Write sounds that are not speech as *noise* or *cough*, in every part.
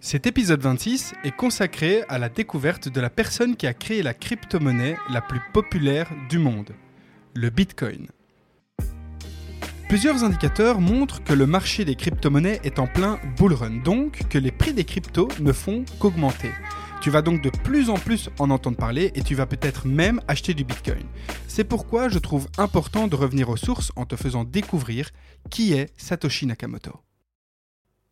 Cet épisode 26 est consacré à la découverte de la personne qui a créé la crypto-monnaie la plus populaire du monde, le Bitcoin. Plusieurs indicateurs montrent que le marché des crypto-monnaies est en plein bull run, donc que les prix des cryptos ne font qu'augmenter. Tu vas donc de plus en plus en entendre parler et tu vas peut-être même acheter du Bitcoin. C'est pourquoi je trouve important de revenir aux sources en te faisant découvrir qui est Satoshi Nakamoto.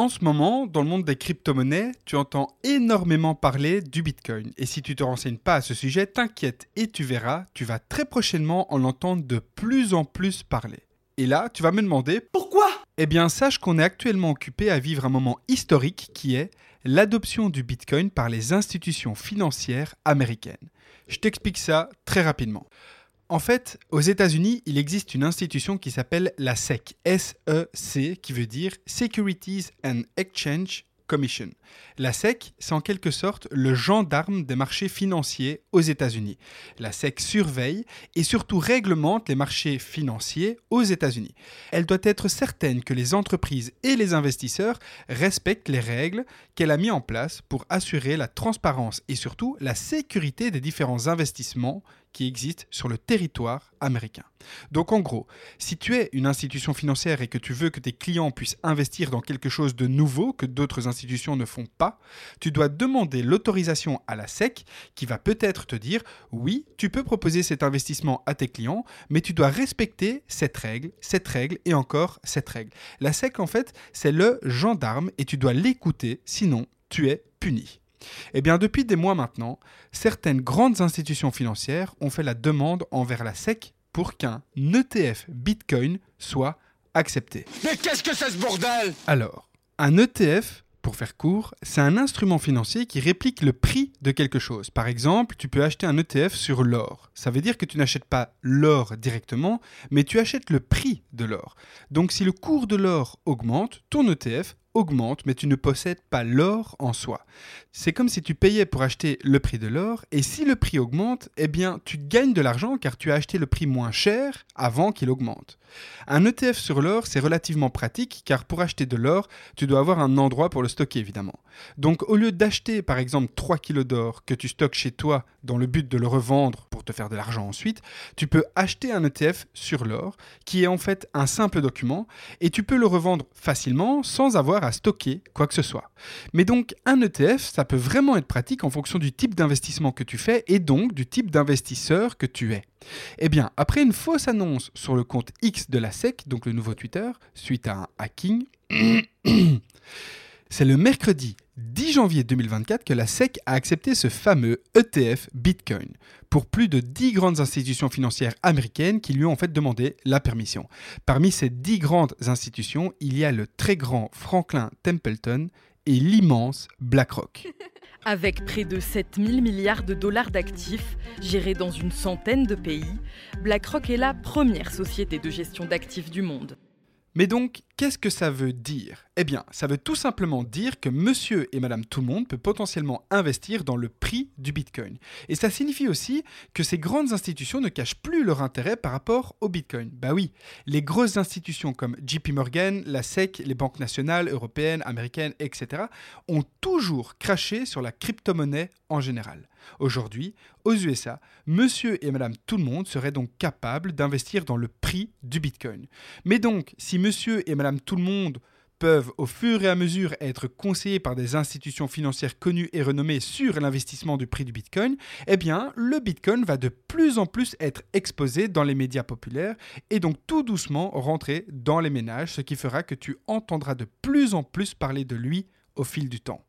En ce moment, dans le monde des crypto-monnaies, tu entends énormément parler du Bitcoin. Et si tu te renseignes pas à ce sujet, t'inquiète et tu verras, tu vas très prochainement en entendre de plus en plus parler. Et là, tu vas me demander pourquoi? Eh bien, sache qu'on est actuellement occupé à vivre un moment historique qui est l'adoption du Bitcoin par les institutions financières américaines. Je t'explique ça très rapidement. En fait, aux États-Unis, il existe une institution qui s'appelle la SEC, S-E-C, qui veut dire Securities and Exchange Commission. La SEC, c'est en quelque sorte le gendarme des marchés financiers aux États-Unis. La SEC surveille et surtout réglemente les marchés financiers aux États-Unis. Elle doit être certaine que les entreprises et les investisseurs respectent les règles qu'elle a mises en place pour assurer la transparence et surtout la sécurité des différents investissements qui existent sur le territoire américain. Donc en gros, si tu es une institution financière et que tu veux que tes clients puissent investir dans quelque chose de nouveau que d'autres institutions ne font pas, tu dois demander l'autorisation à la SEC qui va peut-être te dire oui, tu peux proposer cet investissement à tes clients, mais tu dois respecter cette règle, cette règle et encore cette règle. La SEC en fait, c'est le gendarme et tu dois l'écouter, sinon tu es puni. Eh bien, depuis des mois maintenant, certaines grandes institutions financières ont fait la demande envers la SEC pour qu'un ETF Bitcoin soit accepté. Mais qu'est-ce que c'est ce bordel? Alors, un ETF, pour faire court, c'est un instrument financier qui réplique le prix de quelque chose. Par exemple, tu peux acheter un ETF sur l'or. Ça veut dire que tu n'achètes pas l'or directement, mais tu achètes le prix de l'or. Donc si le cours de l'or augmente, ton ETF augmente, mais tu ne possèdes pas l'or en soi. C'est comme si tu payais pour acheter le prix de l'or, et si le prix augmente, eh bien tu gagnes de l'argent car tu as acheté le prix moins cher avant qu'il augmente. Un ETF sur l'or, c'est relativement pratique car pour acheter de l'or, tu dois avoir un endroit pour le stocker évidemment. Donc au lieu d'acheter par exemple 3 kg d'or que tu stockes chez toi dans le but de le revendre pour te faire de l'argent ensuite, tu peux acheter un ETF sur l'or qui est en fait un simple document et tu peux le revendre facilement sans avoir à stocker quoi que ce soit. Mais donc un ETF, ça peut vraiment être pratique en fonction du type d'investissement que tu fais et donc du type d'investisseur que tu es. Eh bien, après une fausse annonce sur le compte X de la SEC, donc le nouveau Twitter, suite à un hacking, *clears throat* c'est le mercredi 10 janvier 2024 que la SEC a accepté ce fameux ETF Bitcoin pour plus de 10 grandes institutions financières américaines qui lui ont en fait demandé la permission. Parmi ces 10 grandes institutions, il y a le très grand Franklin Templeton et l'immense BlackRock. *laughs* Avec près de 7000 milliards de dollars d'actifs gérés dans une centaine de pays, BlackRock est la première société de gestion d'actifs du monde. Mais donc, qu'est-ce que ça veut dire Eh bien, ça veut tout simplement dire que monsieur et madame tout le monde peut potentiellement investir dans le prix du Bitcoin. Et ça signifie aussi que ces grandes institutions ne cachent plus leur intérêt par rapport au Bitcoin. Bah oui, les grosses institutions comme JP Morgan, la SEC, les banques nationales, européennes, américaines, etc. ont toujours craché sur la crypto-monnaie en général. Aujourd'hui, aux USA, monsieur et madame tout le monde seraient donc capables d'investir dans le prix du Bitcoin. Mais donc, si monsieur et madame tout le monde peuvent au fur et à mesure être conseillés par des institutions financières connues et renommées sur l'investissement du prix du Bitcoin, eh bien, le Bitcoin va de plus en plus être exposé dans les médias populaires et donc tout doucement rentrer dans les ménages, ce qui fera que tu entendras de plus en plus parler de lui au fil du temps.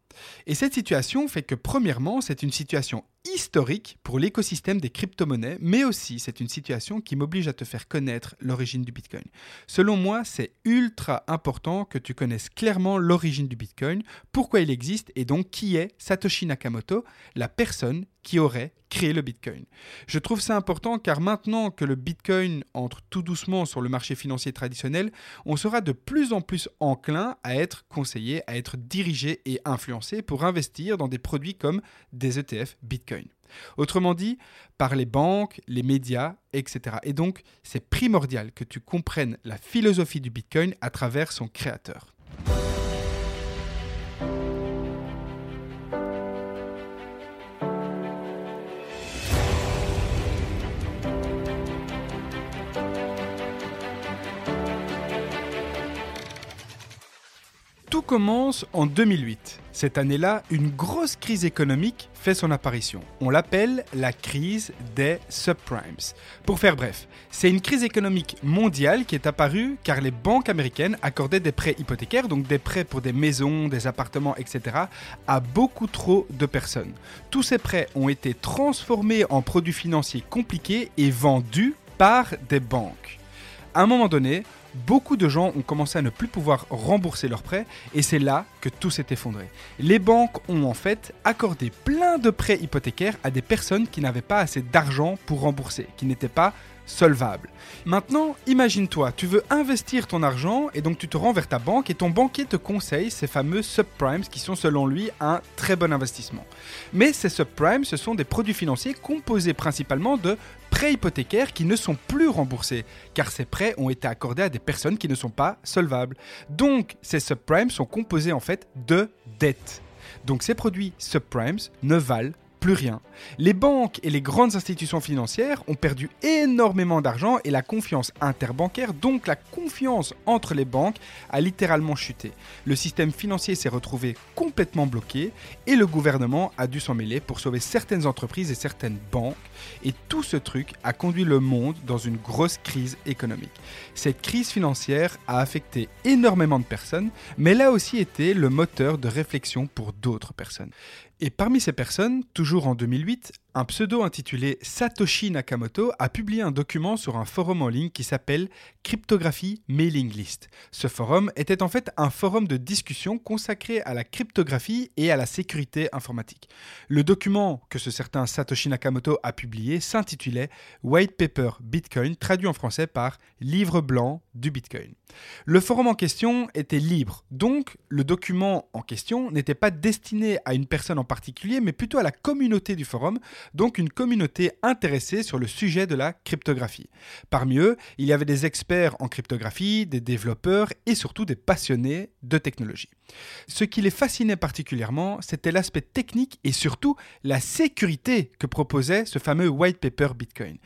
Et cette situation fait que premièrement, c'est une situation historique pour l'écosystème des crypto-monnaies, mais aussi c'est une situation qui m'oblige à te faire connaître l'origine du Bitcoin. Selon moi, c'est ultra important que tu connaisses clairement l'origine du Bitcoin, pourquoi il existe et donc qui est Satoshi Nakamoto, la personne qui aurait créé le Bitcoin. Je trouve ça important car maintenant que le Bitcoin entre tout doucement sur le marché financier traditionnel, on sera de plus en plus enclin à être conseillé, à être dirigé et influencé pour investir dans des produits comme des ETF Bitcoin. Autrement dit, par les banques, les médias, etc. Et donc, c'est primordial que tu comprennes la philosophie du Bitcoin à travers son créateur. Commence en 2008. Cette année-là, une grosse crise économique fait son apparition. On l'appelle la crise des subprimes. Pour faire bref, c'est une crise économique mondiale qui est apparue car les banques américaines accordaient des prêts hypothécaires, donc des prêts pour des maisons, des appartements, etc., à beaucoup trop de personnes. Tous ces prêts ont été transformés en produits financiers compliqués et vendus par des banques. À un moment donné, beaucoup de gens ont commencé à ne plus pouvoir rembourser leurs prêts et c'est là que tout s'est effondré. Les banques ont en fait accordé plein de prêts hypothécaires à des personnes qui n'avaient pas assez d'argent pour rembourser, qui n'étaient pas solvables. Maintenant, imagine-toi, tu veux investir ton argent et donc tu te rends vers ta banque et ton banquier te conseille ces fameux subprimes qui sont selon lui un très bon investissement. Mais ces subprimes, ce sont des produits financiers composés principalement de prêts hypothécaires qui ne sont plus remboursés, car ces prêts ont été accordés à des personnes qui ne sont pas solvables. Donc, ces subprimes sont composés en fait de dettes. Donc ces produits subprimes ne valent plus rien. Les banques et les grandes institutions financières ont perdu énormément d'argent et la confiance interbancaire, donc la confiance entre les banques, a littéralement chuté. Le système financier s'est retrouvé complètement bloqué et le gouvernement a dû s'en mêler pour sauver certaines entreprises et certaines banques. Et tout ce truc a conduit le monde dans une grosse crise économique. Cette crise financière a affecté énormément de personnes, mais elle a aussi été le moteur de réflexion pour d'autres personnes. Et parmi ces personnes, toujours en 2008, un pseudo intitulé Satoshi Nakamoto a publié un document sur un forum en ligne qui s'appelle Cryptographie Mailing List. Ce forum était en fait un forum de discussion consacré à la cryptographie et à la sécurité informatique. Le document que ce certain Satoshi Nakamoto a publié s'intitulait White Paper Bitcoin, traduit en français par Livre blanc du Bitcoin. Le forum en question était libre, donc le document en question n'était pas destiné à une personne en particulier, mais plutôt à la communauté du forum, donc une communauté intéressée sur le sujet de la cryptographie. Parmi eux, il y avait des experts en cryptographie, des développeurs et surtout des passionnés de technologie. Ce qui les fascinait particulièrement, c'était l'aspect technique et surtout la sécurité que proposait ce fameux white paper Bitcoin.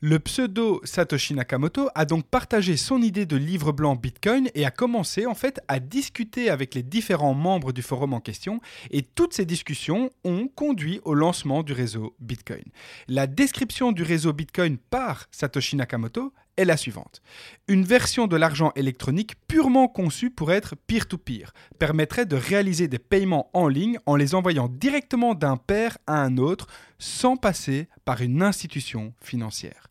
Le pseudo Satoshi Nakamoto a donc partagé son idée de livre blanc Bitcoin et a commencé en fait à discuter avec les différents membres du forum en question et toutes ces discussions ont conduit au lancement du réseau Bitcoin. La description du réseau Bitcoin par Satoshi Nakamoto est la suivante. Une version de l'argent électronique purement conçue pour être peer-to-peer permettrait de réaliser des paiements en ligne en les envoyant directement d'un père à un autre sans passer par une institution financière.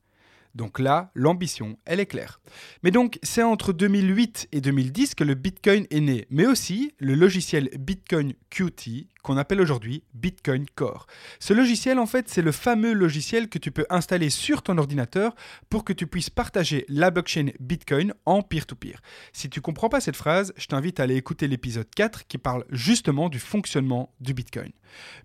Donc là, l'ambition, elle est claire. Mais donc, c'est entre 2008 et 2010 que le Bitcoin est né, mais aussi le logiciel Bitcoin Qt qu'on appelle aujourd'hui Bitcoin Core. Ce logiciel, en fait, c'est le fameux logiciel que tu peux installer sur ton ordinateur pour que tu puisses partager la blockchain Bitcoin en peer-to-peer. Si tu comprends pas cette phrase, je t'invite à aller écouter l'épisode 4 qui parle justement du fonctionnement du Bitcoin.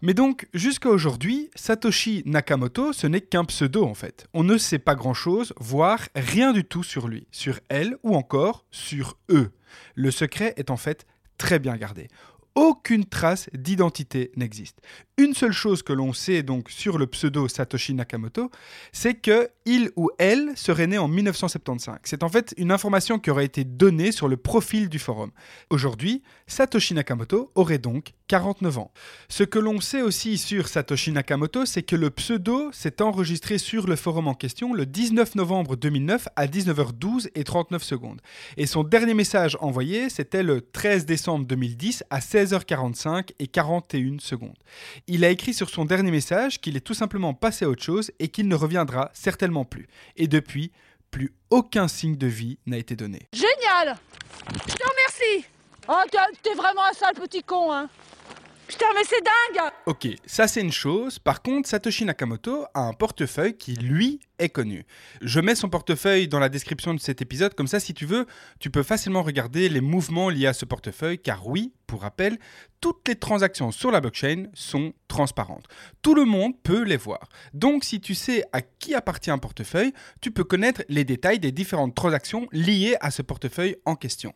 Mais donc, jusqu'à aujourd'hui, Satoshi Nakamoto, ce n'est qu'un pseudo en fait. On ne sait pas grand-chose, voire rien du tout sur lui, sur elle ou encore sur eux. Le secret est en fait très bien gardé aucune trace d'identité n'existe. Une seule chose que l'on sait donc sur le pseudo Satoshi Nakamoto, c'est que il ou elle serait né en 1975. C'est en fait une information qui aurait été donnée sur le profil du forum. Aujourd'hui, Satoshi Nakamoto aurait donc 49 ans. Ce que l'on sait aussi sur Satoshi Nakamoto, c'est que le pseudo s'est enregistré sur le forum en question le 19 novembre 2009 à 19h12 et 39 secondes. Et son dernier message envoyé, c'était le 13 décembre 2010 à 16 16h45 et 41 secondes. Il a écrit sur son dernier message qu'il est tout simplement passé à autre chose et qu'il ne reviendra certainement plus. Et depuis, plus aucun signe de vie n'a été donné. Génial Je te remercie Oh, t'es vraiment un sale petit con, hein Putain, mais c'est dingue Ok, ça c'est une chose. Par contre, Satoshi Nakamoto a un portefeuille qui, lui, est connu. Je mets son portefeuille dans la description de cet épisode, comme ça, si tu veux, tu peux facilement regarder les mouvements liés à ce portefeuille, car oui, pour rappel, toutes les transactions sur la blockchain sont transparentes. Tout le monde peut les voir. Donc, si tu sais à qui appartient un portefeuille, tu peux connaître les détails des différentes transactions liées à ce portefeuille en question.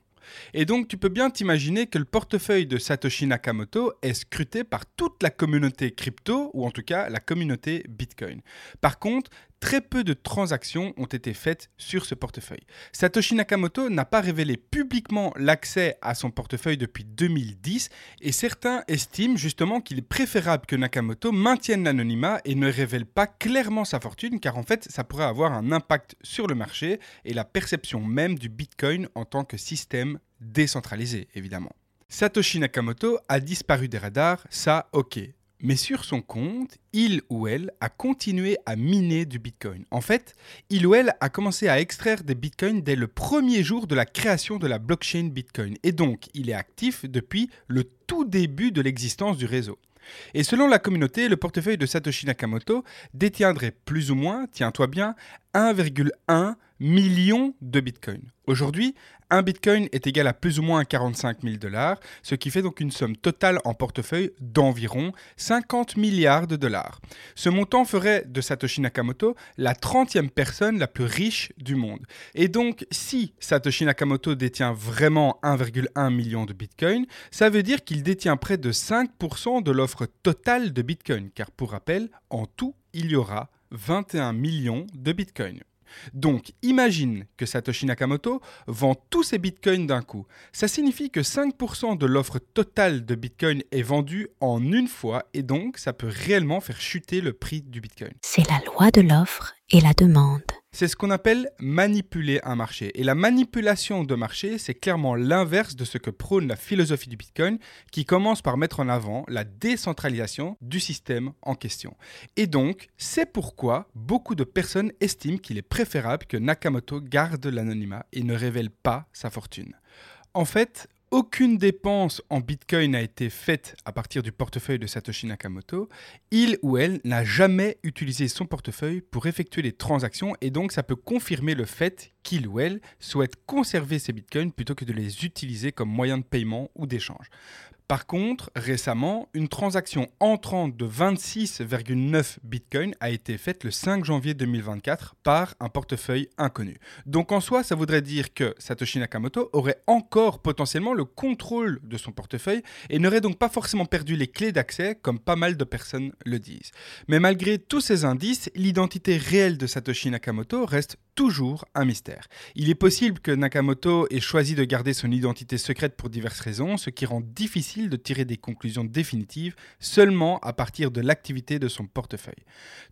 Et donc tu peux bien t'imaginer que le portefeuille de Satoshi Nakamoto est scruté par toute la communauté crypto, ou en tout cas la communauté Bitcoin. Par contre, très peu de transactions ont été faites sur ce portefeuille. Satoshi Nakamoto n'a pas révélé publiquement l'accès à son portefeuille depuis 2010 et certains estiment justement qu'il est préférable que Nakamoto maintienne l'anonymat et ne révèle pas clairement sa fortune car en fait ça pourrait avoir un impact sur le marché et la perception même du Bitcoin en tant que système décentralisé évidemment. Satoshi Nakamoto a disparu des radars, ça ok. Mais sur son compte, il ou elle a continué à miner du Bitcoin. En fait, il ou elle a commencé à extraire des Bitcoins dès le premier jour de la création de la blockchain Bitcoin. Et donc, il est actif depuis le tout début de l'existence du réseau. Et selon la communauté, le portefeuille de Satoshi Nakamoto détiendrait plus ou moins, tiens-toi bien, 1,1 million de bitcoins. Aujourd'hui, un bitcoin est égal à plus ou moins 45 000 dollars, ce qui fait donc une somme totale en portefeuille d'environ 50 milliards de dollars. Ce montant ferait de Satoshi Nakamoto la 30e personne la plus riche du monde. Et donc, si Satoshi Nakamoto détient vraiment 1,1 million de bitcoins, ça veut dire qu'il détient près de 5% de l'offre totale de bitcoin, car pour rappel, en tout, il y aura 21 millions de bitcoins. Donc imagine que Satoshi Nakamoto vend tous ses bitcoins d'un coup. Ça signifie que 5% de l'offre totale de bitcoin est vendue en une fois et donc ça peut réellement faire chuter le prix du bitcoin. C'est la loi de l'offre et la demande. C'est ce qu'on appelle manipuler un marché. Et la manipulation de marché, c'est clairement l'inverse de ce que prône la philosophie du Bitcoin, qui commence par mettre en avant la décentralisation du système en question. Et donc, c'est pourquoi beaucoup de personnes estiment qu'il est préférable que Nakamoto garde l'anonymat et ne révèle pas sa fortune. En fait, aucune dépense en Bitcoin n'a été faite à partir du portefeuille de Satoshi Nakamoto. Il ou elle n'a jamais utilisé son portefeuille pour effectuer les transactions et donc ça peut confirmer le fait qu'il ou elle souhaite conserver ses Bitcoins plutôt que de les utiliser comme moyen de paiement ou d'échange. Par contre, récemment, une transaction entrante de 26,9 bitcoins a été faite le 5 janvier 2024 par un portefeuille inconnu. Donc en soi, ça voudrait dire que Satoshi Nakamoto aurait encore potentiellement le contrôle de son portefeuille et n'aurait donc pas forcément perdu les clés d'accès comme pas mal de personnes le disent. Mais malgré tous ces indices, l'identité réelle de Satoshi Nakamoto reste toujours un mystère. Il est possible que Nakamoto ait choisi de garder son identité secrète pour diverses raisons, ce qui rend difficile de tirer des conclusions définitives seulement à partir de l'activité de son portefeuille.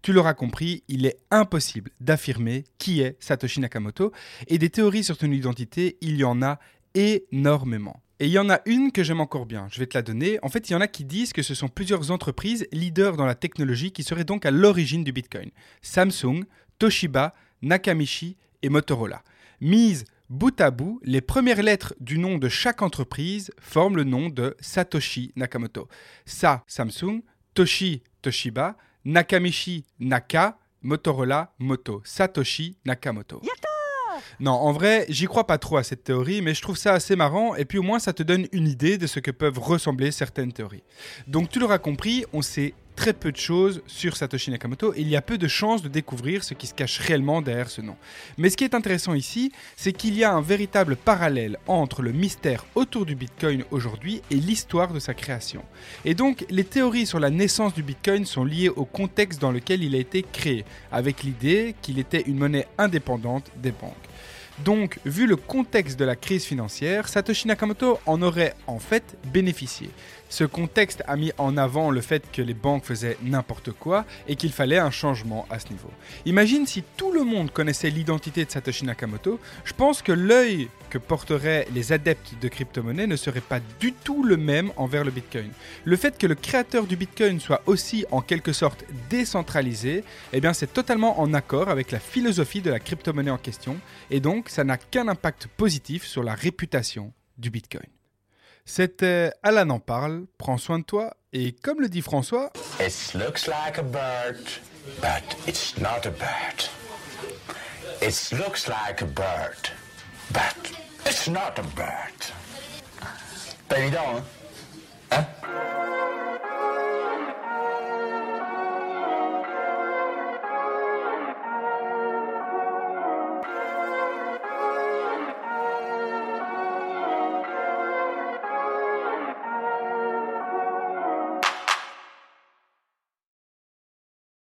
Tu l'auras compris, il est impossible d'affirmer qui est Satoshi Nakamoto, et des théories sur son identité, il y en a énormément. Et il y en a une que j'aime encore bien, je vais te la donner. En fait, il y en a qui disent que ce sont plusieurs entreprises leaders dans la technologie qui seraient donc à l'origine du Bitcoin. Samsung, Toshiba, Nakamichi et Motorola. Mise bout à bout, les premières lettres du nom de chaque entreprise forment le nom de Satoshi Nakamoto. Sa Samsung, Toshi Toshiba, Nakamichi Naka, Motorola Moto. Satoshi Nakamoto. Non, en vrai, j'y crois pas trop à cette théorie, mais je trouve ça assez marrant, et puis au moins ça te donne une idée de ce que peuvent ressembler certaines théories. Donc tu l'auras compris, on sait très peu de choses sur Satoshi Nakamoto et il y a peu de chances de découvrir ce qui se cache réellement derrière ce nom. Mais ce qui est intéressant ici, c'est qu'il y a un véritable parallèle entre le mystère autour du Bitcoin aujourd'hui et l'histoire de sa création. Et donc, les théories sur la naissance du Bitcoin sont liées au contexte dans lequel il a été créé, avec l'idée qu'il était une monnaie indépendante des banques. Donc, vu le contexte de la crise financière, Satoshi Nakamoto en aurait en fait bénéficié. Ce contexte a mis en avant le fait que les banques faisaient n'importe quoi et qu'il fallait un changement à ce niveau. Imagine si tout le monde connaissait l'identité de Satoshi Nakamoto, je pense que l'œil que porteraient les adeptes de crypto-monnaie ne serait pas du tout le même envers le Bitcoin. Le fait que le créateur du Bitcoin soit aussi en quelque sorte décentralisé, eh bien c'est totalement en accord avec la philosophie de la crypto-monnaie en question donc ça n'a qu'un impact positif sur la réputation du Bitcoin. C'était Alan en parle, prends soin de toi, et comme le dit François, It looks like a bird, but it's not a bird. It looks like a bird, but it's not a bird. Pas évident, hein?